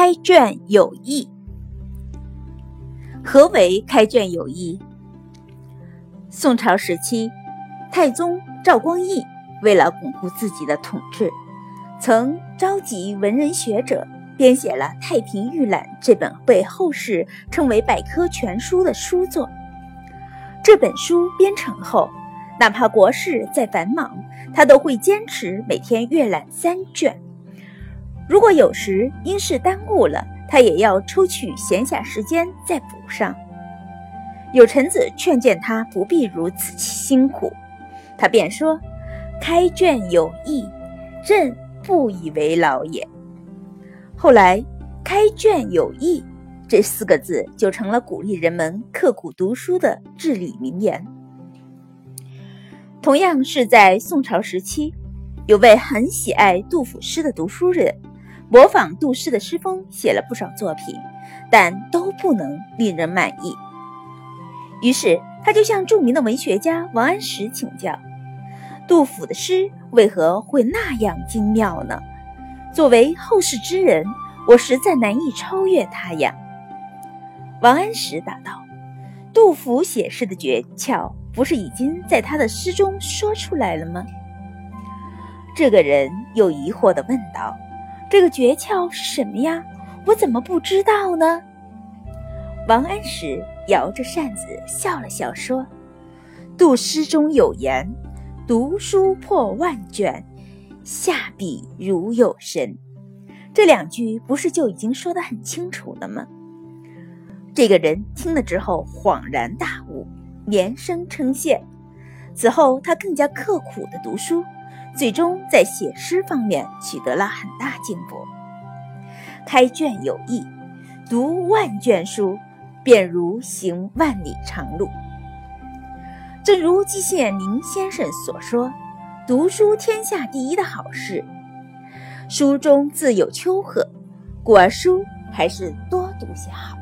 开卷有益。何为开卷有益？宋朝时期，太宗赵光义为了巩固自己的统治，曾召集文人学者，编写了《太平御览》这本被后世称为百科全书的书作。这本书编成后，哪怕国事再繁忙，他都会坚持每天阅览三卷。如果有时因事耽误了，他也要抽取闲暇时间再补上。有臣子劝谏他不必如此辛苦，他便说：“开卷有益，朕不以为劳也。”后来，“开卷有益”这四个字就成了鼓励人们刻苦读书的至理名言。同样是在宋朝时期，有位很喜爱杜甫诗的读书人。模仿杜诗的诗风，写了不少作品，但都不能令人满意。于是，他就向著名的文学家王安石请教：杜甫的诗为何会那样精妙呢？作为后世之人，我实在难以超越他呀。王安石答道：“杜甫写诗的诀窍，不是已经在他的诗中说出来了吗？”这个人又疑惑地问道。这个诀窍是什么呀？我怎么不知道呢？王安石摇着扇子笑了笑说：“杜诗中有言，读书破万卷，下笔如有神。这两句不是就已经说得很清楚了吗？”这个人听了之后恍然大悟，连声称谢。此后，他更加刻苦地读书。最终在写诗方面取得了很大进步。开卷有益，读万卷书，便如行万里长路。正如季羡林先生所说：“读书天下第一的好事，书中自有丘壑，故而书还是多读些好。”